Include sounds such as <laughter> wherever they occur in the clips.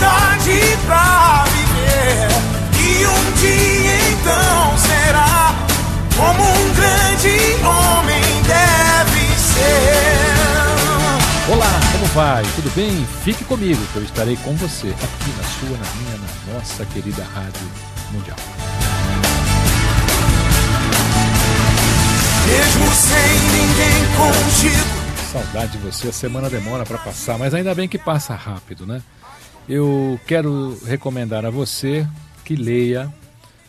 liberdade pra viver. E um dia então será como um grande homem deve ser. Olá, como vai? Tudo bem? Fique comigo que eu estarei com você aqui na sua, na minha, na nossa querida Rádio Mundial. Mesmo sem ninguém contigo. Saudade de você, a semana demora para passar, mas ainda bem que passa rápido, né? Eu quero recomendar a você que leia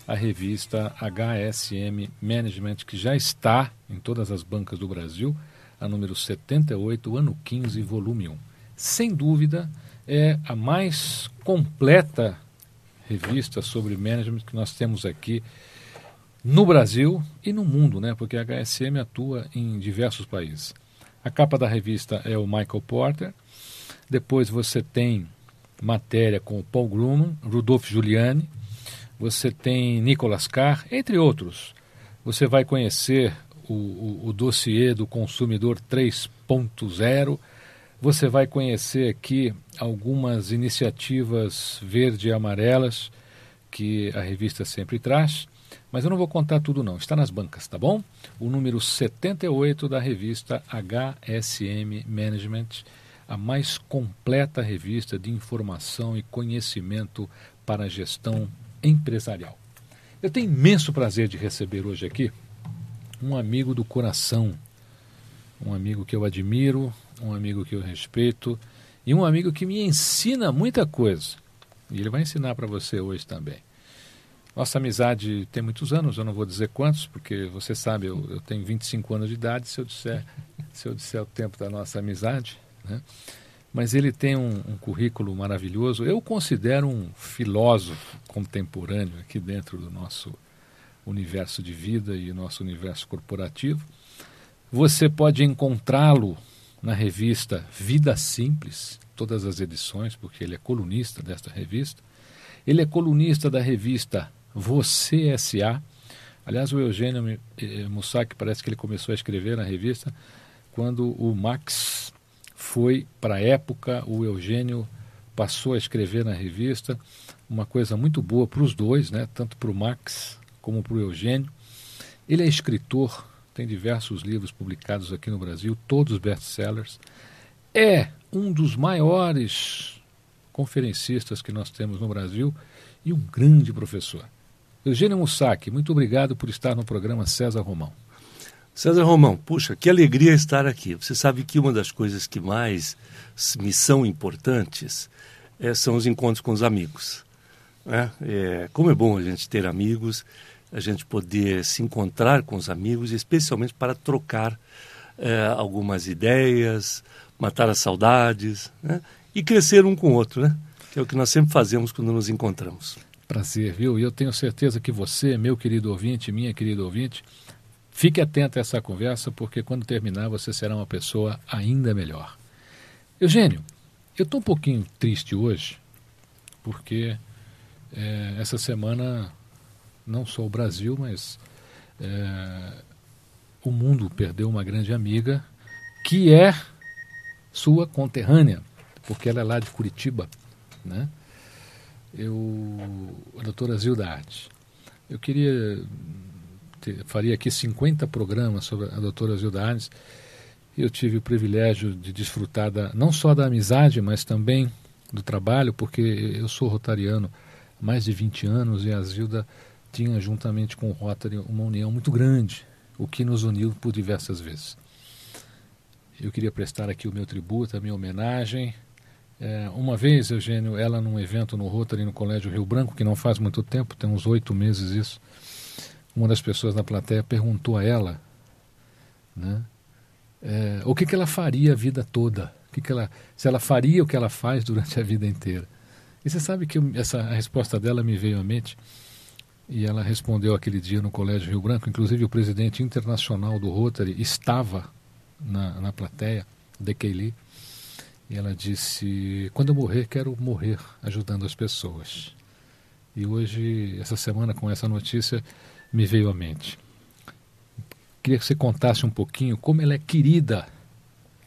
a revista HSM Management, que já está em todas as bancas do Brasil, a número 78, ano 15, volume 1. Sem dúvida, é a mais completa revista sobre management que nós temos aqui no Brasil e no mundo, né? Porque a HSM atua em diversos países. A capa da revista é o Michael Porter. Depois você tem matéria com o Paul Grumman, Rudolf Giuliani. Você tem Nicolas Carr, entre outros. Você vai conhecer o, o, o dossiê do consumidor 3.0. Você vai conhecer aqui algumas iniciativas verde e amarelas que a revista sempre traz. Mas eu não vou contar tudo não, está nas bancas, tá bom? O número 78 da revista HSM Management, a mais completa revista de informação e conhecimento para a gestão empresarial. Eu tenho imenso prazer de receber hoje aqui um amigo do coração, um amigo que eu admiro, um amigo que eu respeito e um amigo que me ensina muita coisa. E ele vai ensinar para você hoje também. Nossa amizade tem muitos anos, eu não vou dizer quantos, porque você sabe, eu, eu tenho 25 anos de idade, se eu disser, se eu disser o tempo da nossa amizade. Né? Mas ele tem um, um currículo maravilhoso. Eu considero um filósofo contemporâneo aqui dentro do nosso universo de vida e nosso universo corporativo. Você pode encontrá-lo na revista Vida Simples, todas as edições, porque ele é colunista desta revista. Ele é colunista da revista você S.A. Aliás, o Eugênio eh, Mussac parece que ele começou a escrever na revista quando o Max foi para a época, o Eugênio passou a escrever na revista, uma coisa muito boa para os dois, né? tanto para o Max como para o Eugênio. Ele é escritor, tem diversos livros publicados aqui no Brasil, todos best-sellers. É um dos maiores conferencistas que nós temos no Brasil e um grande professor. Eugênio Mussac, muito obrigado por estar no programa César Romão. César Romão, puxa, que alegria estar aqui. Você sabe que uma das coisas que mais me são importantes é, são os encontros com os amigos. Né? É, como é bom a gente ter amigos, a gente poder se encontrar com os amigos, especialmente para trocar é, algumas ideias, matar as saudades né? e crescer um com o outro, né? que é o que nós sempre fazemos quando nos encontramos. Prazer, viu? E eu tenho certeza que você, meu querido ouvinte, minha querida ouvinte, fique atento a essa conversa, porque quando terminar você será uma pessoa ainda melhor. Eugênio, eu estou um pouquinho triste hoje, porque é, essa semana, não só o Brasil, mas é, o mundo perdeu uma grande amiga, que é sua conterrânea, porque ela é lá de Curitiba, né? eu, a doutora Zilda Arte. Eu queria faria aqui 50 programas sobre a doutora Zilda Arnes. Eu tive o privilégio de desfrutar da, não só da amizade, mas também do trabalho, porque eu sou rotariano há mais de 20 anos e a Zilda tinha, juntamente com o Rotary, uma união muito grande, o que nos uniu por diversas vezes. Eu queria prestar aqui o meu tributo, a minha homenagem. É, uma vez, Eugênio, ela num evento no Rotary no Colégio Rio Branco, que não faz muito tempo, tem uns oito meses isso, uma das pessoas na plateia perguntou a ela né, é, o que, que ela faria a vida toda, o que que ela, se ela faria o que ela faz durante a vida inteira. E você sabe que essa a resposta dela me veio à mente e ela respondeu aquele dia no Colégio Rio Branco, inclusive o presidente internacional do Rotary estava na, na plateia, de Keili, e ela disse: Quando eu morrer, quero morrer ajudando as pessoas. E hoje, essa semana, com essa notícia, me veio à mente. Queria que você contasse um pouquinho como ela é querida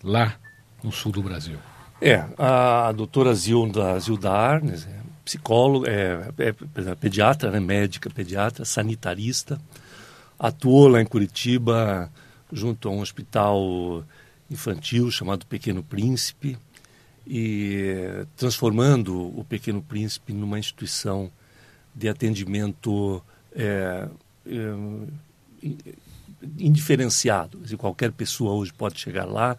lá no sul do Brasil. É, a doutora Zilda, Zilda Arnes, é psicóloga, é, é, pediatra, né, médica, pediatra, sanitarista, atuou lá em Curitiba junto a um hospital infantil chamado Pequeno Príncipe e transformando o Pequeno Príncipe numa instituição de atendimento é, é, indiferenciado. Dizer, qualquer pessoa hoje pode chegar lá,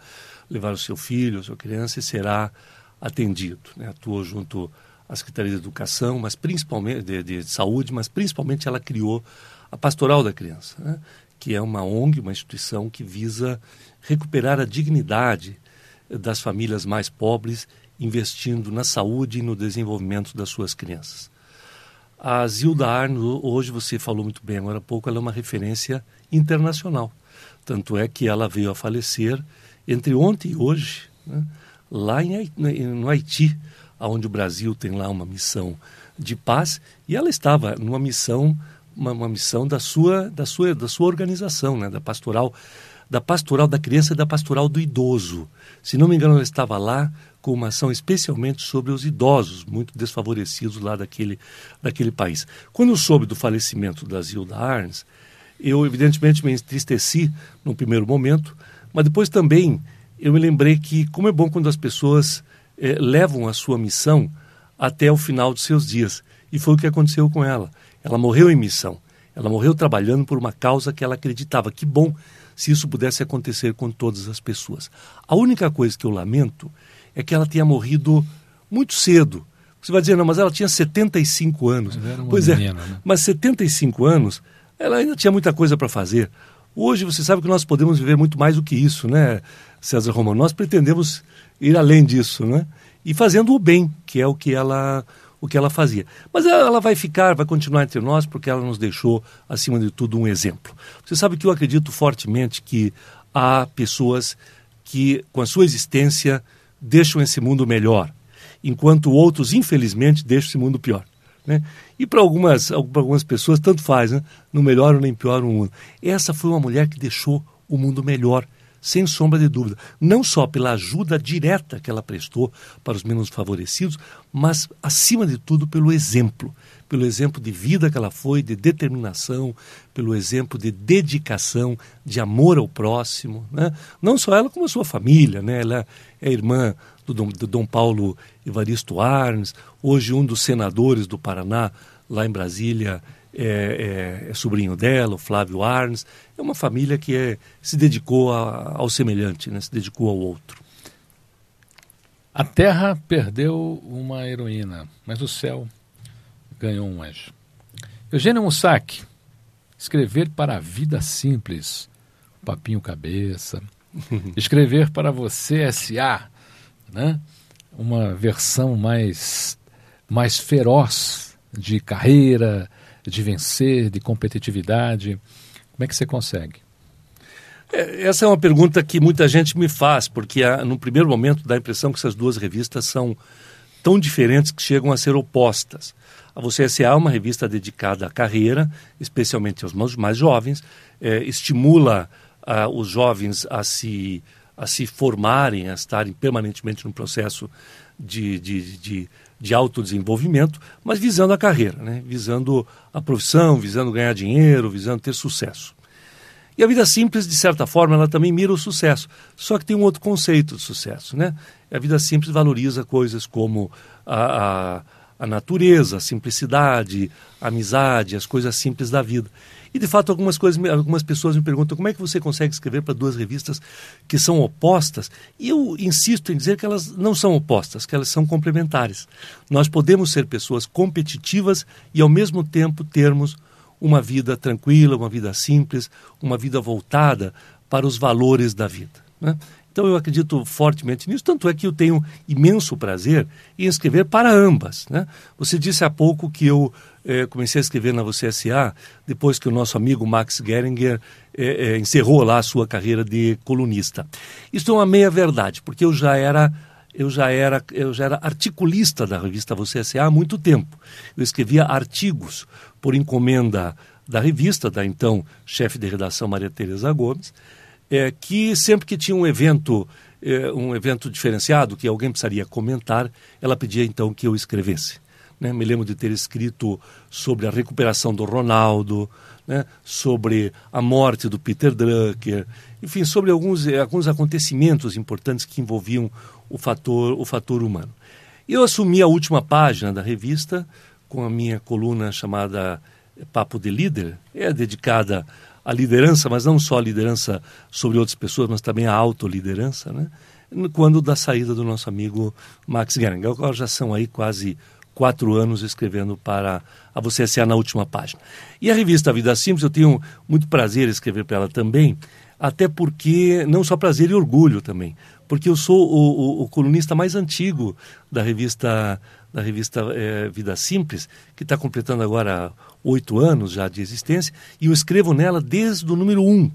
levar o seu filho, a sua criança e será atendido. Né? Atuou junto à Secretaria de Educação, mas principalmente de, de Saúde, mas principalmente ela criou a Pastoral da Criança, né? que é uma ONG, uma instituição que visa recuperar a dignidade das famílias mais pobres, investindo na saúde e no desenvolvimento das suas crianças. A Zilda Arno, hoje você falou muito bem agora há pouco, ela é uma referência internacional. Tanto é que ela veio a falecer entre ontem e hoje, né, lá em, no Haiti, onde o Brasil tem lá uma missão de paz, e ela estava numa missão, uma, uma missão da sua, da sua, da sua organização, né, da pastoral da pastoral da criança e da pastoral do idoso. Se não me engano, ela estava lá com uma ação especialmente sobre os idosos, muito desfavorecidos lá daquele, daquele país. Quando eu soube do falecimento da Zilda Arns, eu evidentemente me entristeci no primeiro momento, mas depois também eu me lembrei que como é bom quando as pessoas eh, levam a sua missão até o final dos seus dias. E foi o que aconteceu com ela. Ela morreu em missão. Ela morreu trabalhando por uma causa que ela acreditava. Que bom se isso pudesse acontecer com todas as pessoas. A única coisa que eu lamento é que ela tenha morrido muito cedo. Você vai dizer, não, mas ela tinha 75 anos. pois é, menina, é, né? mas 75 anos, ela ainda tinha muita coisa para fazer. Hoje você sabe que nós podemos viver muito mais do que isso, né, César Romano? Nós pretendemos ir além disso, né? E fazendo o bem, que é o que ela o que ela fazia. Mas ela vai ficar, vai continuar entre nós, porque ela nos deixou, acima de tudo, um exemplo. Você sabe que eu acredito fortemente que há pessoas que, com a sua existência, deixam esse mundo melhor, enquanto outros, infelizmente, deixam esse mundo pior. Né? E para algumas, algumas pessoas, tanto faz, né? não melhora nem piora o mundo. Essa foi uma mulher que deixou o mundo melhor sem sombra de dúvida. Não só pela ajuda direta que ela prestou para os menos favorecidos, mas, acima de tudo, pelo exemplo. Pelo exemplo de vida que ela foi, de determinação, pelo exemplo de dedicação, de amor ao próximo. Né? Não só ela, como a sua família. Né? Ela é irmã do Dom, do Dom Paulo Evaristo Arnes, hoje um dos senadores do Paraná, lá em Brasília, é, é, é, sobrinho dela, o Flávio Arnes. É uma família que é, se dedicou a, ao semelhante, né? se dedicou ao outro. A Terra perdeu uma heroína, mas o céu ganhou um anjo. Eugênio Mussac, escrever para a vida simples, papinho cabeça, <laughs> escrever para você S.A., né? uma versão mais, mais feroz de carreira, de vencer, de competitividade? Como é que você consegue? É, essa é uma pergunta que muita gente me faz, porque no primeiro momento dá a impressão que essas duas revistas são tão diferentes que chegam a ser opostas. A Você S.A. é uma revista dedicada à carreira, especialmente aos mais jovens, é, estimula ah, os jovens a se, a se formarem, a estarem permanentemente no processo de, de, de, de autodesenvolvimento, mas visando a carreira, né? visando a profissão, visando ganhar dinheiro, visando ter sucesso. E a vida simples, de certa forma, ela também mira o sucesso. Só que tem um outro conceito de sucesso, né? A vida simples valoriza coisas como a, a, a natureza, a simplicidade, a amizade, as coisas simples da vida. E de fato algumas coisas, algumas pessoas me perguntam como é que você consegue escrever para duas revistas que são opostas? E eu insisto em dizer que elas não são opostas, que elas são complementares. Nós podemos ser pessoas competitivas e ao mesmo tempo termos uma vida tranquila, uma vida simples, uma vida voltada para os valores da vida. Né? Então eu acredito fortemente nisso, tanto é que eu tenho imenso prazer em escrever para ambas. Né? Você disse há pouco que eu eh, comecei a escrever na Você depois que o nosso amigo Max Geringer eh, eh, encerrou lá a sua carreira de colunista. Isso é uma meia verdade, porque eu já era eu já era eu já era articulista da revista Você há muito tempo. Eu escrevia artigos por encomenda da revista, da então chefe de redação Maria Tereza Gomes, é, que sempre que tinha um evento, é, um evento diferenciado que alguém precisaria comentar, ela pedia então que eu escrevesse. Né? Me lembro de ter escrito sobre a recuperação do Ronaldo, né? sobre a morte do Peter Drucker, enfim, sobre alguns, alguns acontecimentos importantes que envolviam o fator, o fator humano. Eu assumi a última página da revista com a minha coluna chamada Papo de Líder, é dedicada à liderança, mas não só à liderança sobre outras pessoas, mas também à autoliderança, né? quando da saída do nosso amigo Max Geringer. Agora já são aí quase quatro anos escrevendo para a Você S.A. na última página. E a revista Vida Simples, eu tenho muito prazer em escrever para ela também, até porque, não só prazer e orgulho também, porque eu sou o, o, o colunista mais antigo da revista da revista é, Vida Simples, que está completando agora oito anos já de existência, e eu escrevo nela desde o número um,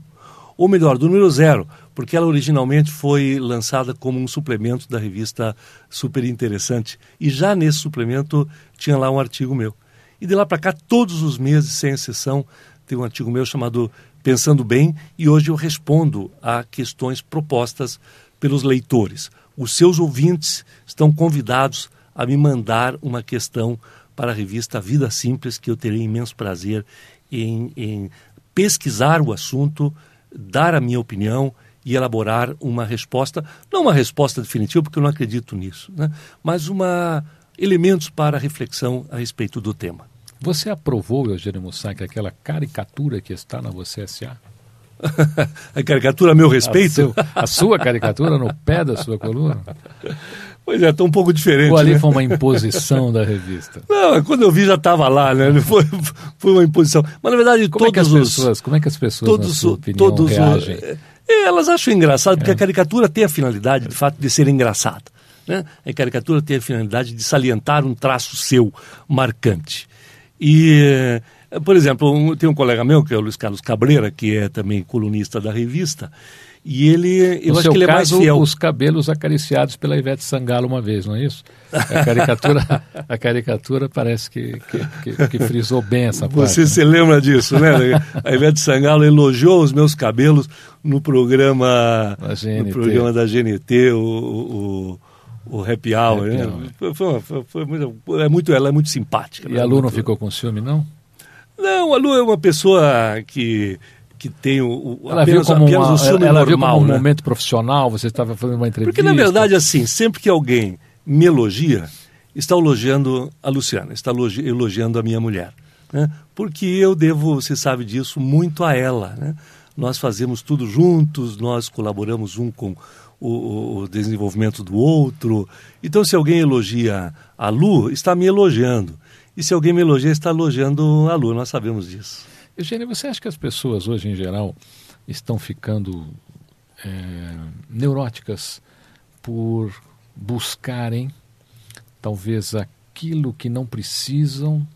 ou melhor, do número zero, porque ela originalmente foi lançada como um suplemento da revista Super Interessante, e já nesse suplemento tinha lá um artigo meu. E de lá para cá, todos os meses, sem exceção, tem um artigo meu chamado Pensando Bem, e hoje eu respondo a questões propostas pelos leitores. Os seus ouvintes estão convidados a me mandar uma questão para a revista Vida Simples, que eu terei imenso prazer em, em pesquisar o assunto, dar a minha opinião e elaborar uma resposta, não uma resposta definitiva, porque eu não acredito nisso, né? mas uma elementos para reflexão a respeito do tema. Você aprovou, Eugênio Mussac, aquela caricatura que está na Você S.A.? <laughs> a caricatura a meu respeito? A, seu, a, sua caricatura no pé da sua coluna? <laughs> Pois é, está um pouco diferente. Ou ali né? foi uma imposição da revista? <laughs> Não, quando eu vi já estava lá, né? Foi, foi uma imposição. Mas na verdade como todos é que as os pessoas, como é que as pessoas, todos, na opinião, todos reagem? É, elas acham engraçado porque é. a caricatura tem a finalidade, de fato, de ser engraçada. Né? A caricatura tem a finalidade de salientar um traço seu marcante. E por exemplo, um, tem um colega meu, que é o Luiz Carlos Cabreira, que é também colunista da revista, e ele, eu no acho que ele é caso, mais fiel. os cabelos acariciados pela Ivete Sangalo uma vez, não é isso? A caricatura, <laughs> a caricatura parece que, que, que, que frisou bem essa parte. Você se lembra disso, né? A Ivete Sangalo elogiou os meus cabelos no programa, no programa da GNT, o, o, o Happy Hour. Happy né? Hour. Foi, foi, foi, muito, é muito, ela é muito simpática. E a Lu não ficou com ciúme, não? Não, a Lu é uma pessoa que que tem o, o ela apenas, viu como apenas uma, o ciúme ela normal, viu como um né? momento profissional, você estava fazendo uma entrevista. Porque na verdade assim, sempre que alguém me elogia, está elogiando a Luciana, está elogiando a minha mulher, né? Porque eu devo, você sabe disso, muito a ela, né? Nós fazemos tudo juntos, nós colaboramos um com o, o desenvolvimento do outro. Então, se alguém elogia a Lu, está me elogiando. E se alguém me elogia, está elogiando a Lu, nós sabemos disso. Eugênio, você acha que as pessoas hoje, em geral, estão ficando é, neuróticas por buscarem, talvez, aquilo que não precisam,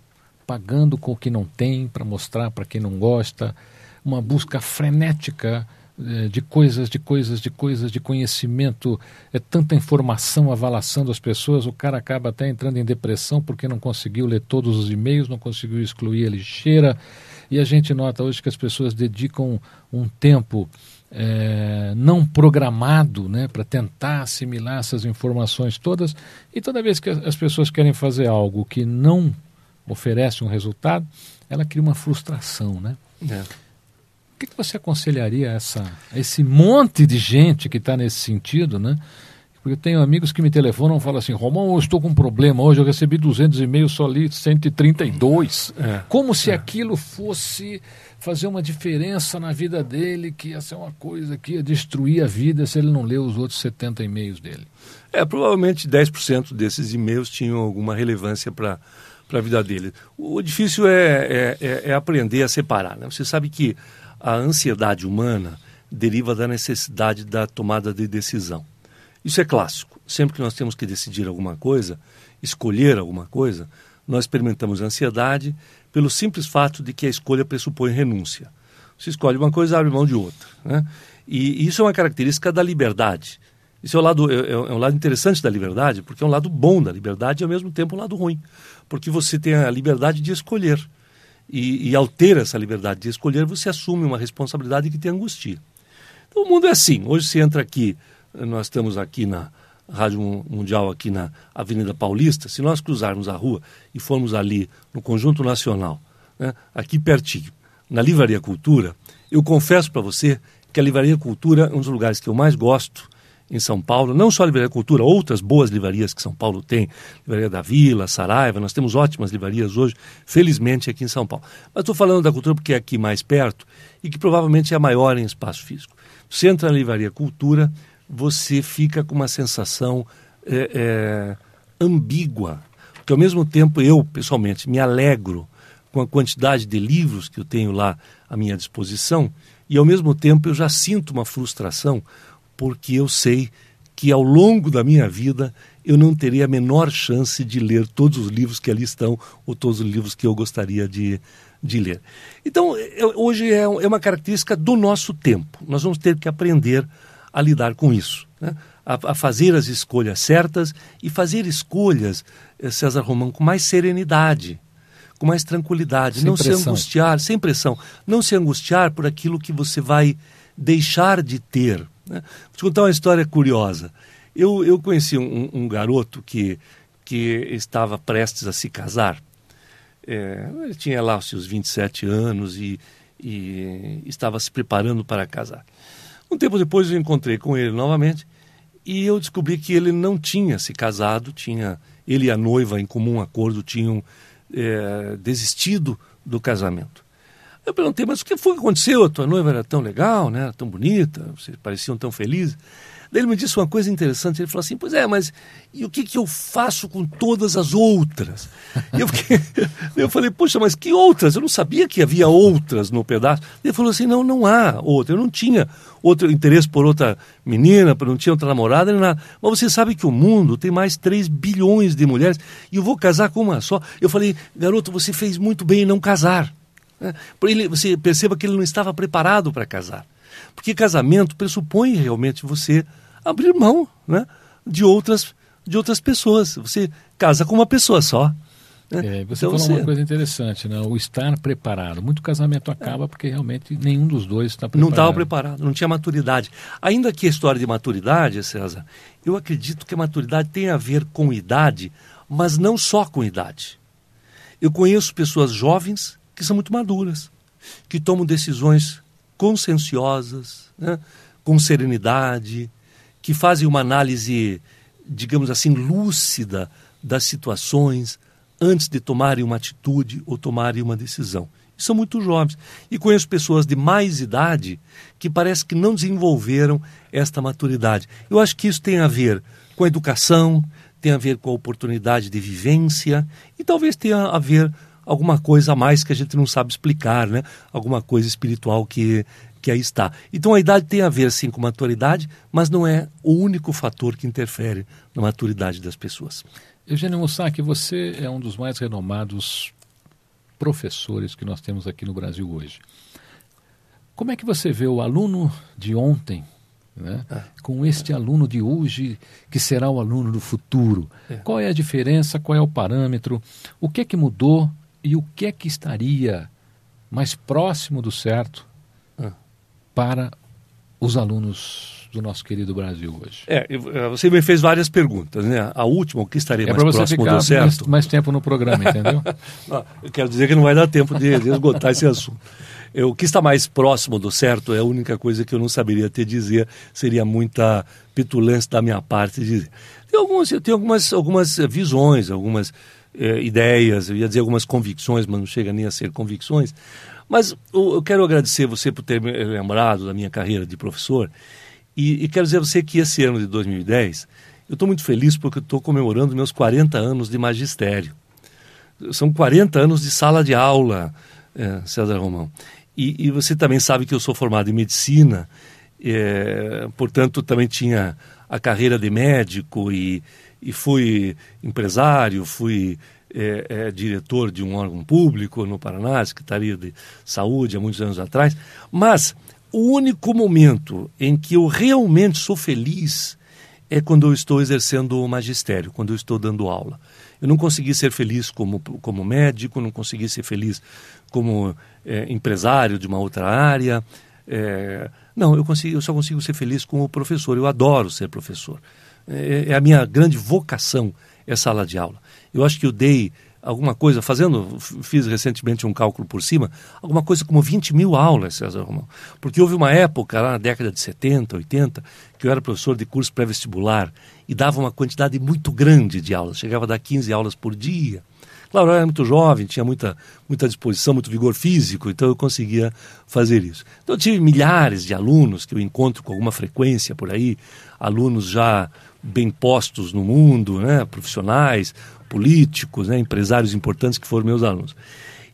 pagando com o que não tem para mostrar para quem não gosta, uma busca frenética de coisas, de coisas, de coisas, de conhecimento, é tanta informação avalaçando as pessoas, o cara acaba até entrando em depressão porque não conseguiu ler todos os e-mails, não conseguiu excluir a lixeira. E a gente nota hoje que as pessoas dedicam um tempo é, não programado né, para tentar assimilar essas informações todas. E toda vez que as pessoas querem fazer algo que não oferece um resultado, ela cria uma frustração. Né? É. O que, que você aconselharia a, essa, a esse monte de gente que está nesse sentido, né? Porque eu tenho amigos que me telefonam e falam assim: Romão, eu estou com um problema hoje, eu recebi 200 e-mails, só li 132. É, Como se é. aquilo fosse fazer uma diferença na vida dele, que ia ser uma coisa que ia destruir a vida se ele não leu os outros 70 e-mails dele. É, provavelmente 10% desses e-mails tinham alguma relevância para a vida dele. O difícil é, é, é, é aprender a separar. Né? Você sabe que a ansiedade humana deriva da necessidade da tomada de decisão. Isso é clássico. Sempre que nós temos que decidir alguma coisa, escolher alguma coisa, nós experimentamos ansiedade pelo simples fato de que a escolha pressupõe renúncia. Você escolhe uma coisa, abre mão de outra. Né? E isso é uma característica da liberdade. Isso é um, lado, é, é um lado interessante da liberdade, porque é um lado bom da liberdade e ao mesmo tempo um lado ruim. Porque você tem a liberdade de escolher. E, e ao ter essa liberdade de escolher, você assume uma responsabilidade que te angustia. Então o mundo é assim. Hoje você entra aqui nós estamos aqui na Rádio Mundial, aqui na Avenida Paulista, se nós cruzarmos a rua e formos ali no Conjunto Nacional, né, aqui pertinho, na Livraria Cultura, eu confesso para você que a Livraria Cultura é um dos lugares que eu mais gosto em São Paulo, não só a Livraria Cultura, outras boas livrarias que São Paulo tem, Livraria da Vila, Saraiva, nós temos ótimas livrarias hoje, felizmente aqui em São Paulo. Mas estou falando da cultura porque é aqui mais perto e que provavelmente é a maior em espaço físico. Você entra na Livraria Cultura, você fica com uma sensação é, é, ambígua. Porque ao mesmo tempo eu, pessoalmente, me alegro com a quantidade de livros que eu tenho lá à minha disposição, e ao mesmo tempo eu já sinto uma frustração, porque eu sei que ao longo da minha vida eu não teria a menor chance de ler todos os livros que ali estão ou todos os livros que eu gostaria de, de ler. Então, eu, hoje é, é uma característica do nosso tempo. Nós vamos ter que aprender a lidar com isso, né? a, a, fazer as escolhas certas e fazer escolhas, eh, César Romão, com mais serenidade, com mais tranquilidade, sem não pressão. se angustiar, sem pressão, não se angustiar por aquilo que você vai deixar de ter. Né? Vou te contar uma história curiosa. Eu, eu conheci um, um garoto que, que estava prestes a se casar. É, ele tinha lá os seus 27 anos e, e estava se preparando para casar. Um tempo depois eu encontrei com ele novamente e eu descobri que ele não tinha se casado, tinha ele e a noiva em comum acordo tinham é, desistido do casamento. Eu perguntei, mas o que foi que aconteceu? A tua noiva era tão legal, né? tão bonita, vocês pareciam tão felizes. Daí ele me disse uma coisa interessante, ele falou assim, pois é, mas e o que, que eu faço com todas as outras? E eu, fiquei, <laughs> eu falei, poxa, mas que outras? Eu não sabia que havia outras no pedaço. Ele falou assim, não, não há outra. Eu não tinha outro interesse por outra menina, não tinha outra namorada, nem nada. Mas você sabe que o mundo tem mais 3 bilhões de mulheres e eu vou casar com uma só. Eu falei, garoto, você fez muito bem em não casar. É, ele, você perceba que ele não estava preparado para casar. Porque casamento pressupõe realmente você abrir mão né, de, outras, de outras pessoas. Você casa com uma pessoa só. Né? É, você então, falou você... uma coisa interessante, né? o estar preparado. Muito casamento acaba porque realmente nenhum dos dois está preparado. Não estava preparado, não tinha maturidade. Ainda que a história de maturidade, César, eu acredito que a maturidade tem a ver com idade, mas não só com idade. Eu conheço pessoas jovens que são muito maduras, que tomam decisões conscienciosas, né? com serenidade, que fazem uma análise, digamos assim, lúcida das situações antes de tomarem uma atitude ou tomarem uma decisão. E são muito jovens. E conheço pessoas de mais idade que parece que não desenvolveram esta maturidade. Eu acho que isso tem a ver com a educação, tem a ver com a oportunidade de vivência e talvez tenha a ver alguma coisa a mais que a gente não sabe explicar, né? Alguma coisa espiritual que que aí está. Então a idade tem a ver sim com maturidade, mas não é o único fator que interfere na maturidade das pessoas. Eugênio Mussac, você é um dos mais renomados professores que nós temos aqui no Brasil hoje. Como é que você vê o aluno de ontem né, é. com este aluno de hoje que será o aluno do futuro? É. Qual é a diferença? Qual é o parâmetro? O que é que mudou e o que é que estaria mais próximo do certo para os alunos do nosso querido Brasil hoje? É, é, você me fez várias perguntas, né? A última, o que estaria é mais você próximo ficar do certo? Mais, mais tempo no programa, entendeu? não, <laughs> eu quero dizer que não vai dar tempo de, de esgotar esse assunto. Eu, o que está mais próximo do certo é a única coisa que eu não saberia te dizer, seria muita petulância da minha parte dizer. Tem algumas, eu tenho algumas, algumas visões, algumas eh, ideias, eu ia dizer algumas convicções, mas não chega nem a ser convicções. Mas eu, eu quero agradecer você por ter me lembrado da minha carreira de professor e, e quero dizer a você que esse ano de 2010, eu estou muito feliz porque estou comemorando meus 40 anos de magistério. São 40 anos de sala de aula, é, César Romão. E, e, você também sabe que eu sou formado em medicina, é, portanto, também tinha a carreira de médico e, e fui empresário, fui é, é, diretor de um órgão público no Paraná, Secretaria de Saúde, há muitos anos atrás. Mas o único momento em que eu realmente sou feliz é quando eu estou exercendo o magistério, quando eu estou dando aula. Eu não consegui ser feliz como, como médico, não consegui ser feliz como é, empresário de uma outra área. É, não, eu, consigo, eu só consigo ser feliz como professor. Eu adoro ser professor. É, é a minha grande vocação, é sala de aula. Eu acho que eu dei alguma coisa, fazendo, fiz recentemente um cálculo por cima, alguma coisa como 20 mil aulas, César Romão. Porque houve uma época, lá na década de 70, 80, que eu era professor de curso pré-vestibular e dava uma quantidade muito grande de aulas, chegava a dar 15 aulas por dia. Claro, eu era muito jovem, tinha muita, muita disposição, muito vigor físico, então eu conseguia fazer isso. Então eu tive milhares de alunos que eu encontro com alguma frequência por aí, alunos já bem postos no mundo, né, profissionais, políticos, né, empresários importantes que foram meus alunos.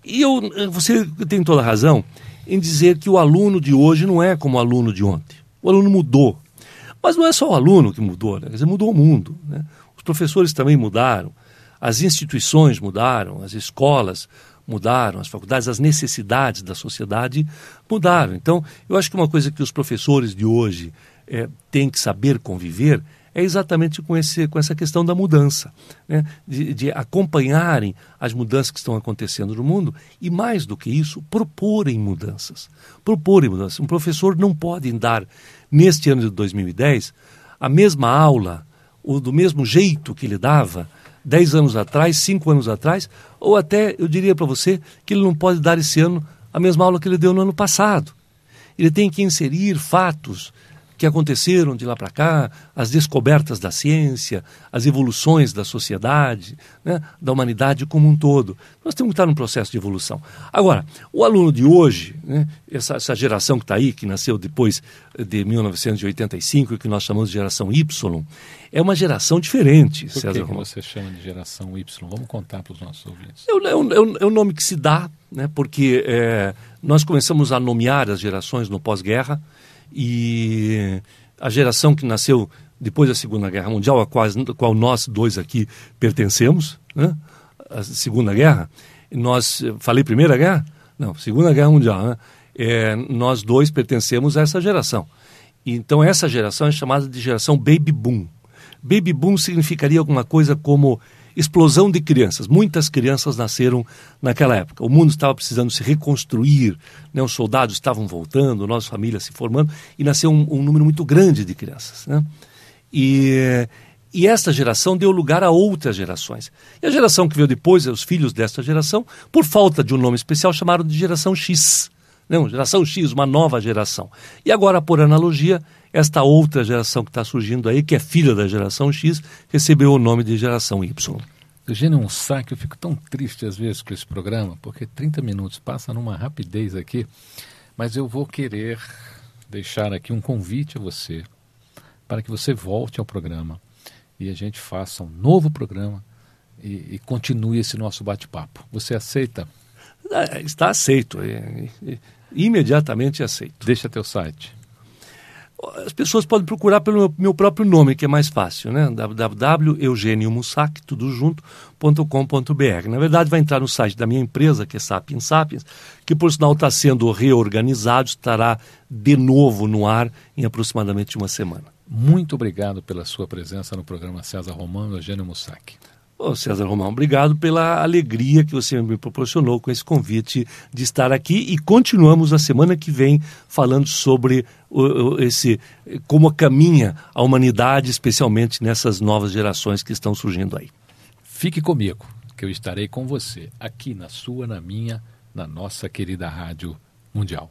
E eu, você tem toda a razão em dizer que o aluno de hoje não é como o aluno de ontem. O aluno mudou. Mas não é só o aluno que mudou, né? Quer dizer, mudou o mundo. Né? Os professores também mudaram, as instituições mudaram, as escolas mudaram, as faculdades, as necessidades da sociedade mudaram. Então, eu acho que uma coisa que os professores de hoje é, têm que saber conviver é exatamente com, esse, com essa questão da mudança, né? de, de acompanharem as mudanças que estão acontecendo no mundo e, mais do que isso, proporem mudanças. Proporem mudanças. Um professor não pode dar, neste ano de 2010, a mesma aula, ou do mesmo jeito que ele dava dez anos atrás, cinco anos atrás, ou até, eu diria para você, que ele não pode dar esse ano a mesma aula que ele deu no ano passado. Ele tem que inserir fatos que aconteceram de lá para cá, as descobertas da ciência, as evoluções da sociedade, né, da humanidade como um todo. Nós temos que estar num processo de evolução. Agora, o aluno de hoje, né, essa, essa geração que está aí, que nasceu depois de 1985, que nós chamamos de geração Y, é uma geração diferente. Por César que, que você chama de geração Y? Vamos contar para os nossos ouvintes. É, é, é, é, o nome que se dá, né, porque é, nós começamos a nomear as gerações no pós-guerra, e a geração que nasceu depois da Segunda Guerra Mundial, a qual, a qual nós dois aqui pertencemos, né? a Segunda Guerra, nós, falei Primeira Guerra? Não, Segunda Guerra Mundial, né? é, nós dois pertencemos a essa geração. Então essa geração é chamada de geração Baby Boom. Baby Boom significaria alguma coisa como explosão de crianças. Muitas crianças nasceram naquela época. O mundo estava precisando se reconstruir, né? os soldados estavam voltando, nossa família se formando, e nasceu um, um número muito grande de crianças. Né? E, e esta geração deu lugar a outras gerações. E a geração que veio depois, os filhos desta geração, por falta de um nome especial, chamaram de geração X. Não, geração X, uma nova geração. E agora, por analogia, esta outra geração que está surgindo aí, que é filha da geração X, recebeu o nome de geração Y. Eugênio, é um saco, eu fico tão triste às vezes com esse programa, porque 30 minutos passa numa rapidez aqui, mas eu vou querer deixar aqui um convite a você, para que você volte ao programa e a gente faça um novo programa e, e continue esse nosso bate-papo. Você aceita? É, está aceito, é, é, imediatamente aceito. Deixa teu site as pessoas podem procurar pelo meu próprio nome, que é mais fácil, né? www.eugeniomussac, tudo junto.com.br. Na verdade, vai entrar no site da minha empresa, que é Sapiens Sapiens, que por sinal está sendo reorganizado, estará de novo no ar em aproximadamente uma semana. Muito obrigado pela sua presença no programa César Romano Eugênio Mussac. César Romão, obrigado pela alegria que você me proporcionou com esse convite de estar aqui e continuamos na semana que vem falando sobre o, esse como caminha a humanidade, especialmente nessas novas gerações que estão surgindo aí. Fique comigo, que eu estarei com você aqui na sua, na minha, na nossa querida Rádio Mundial.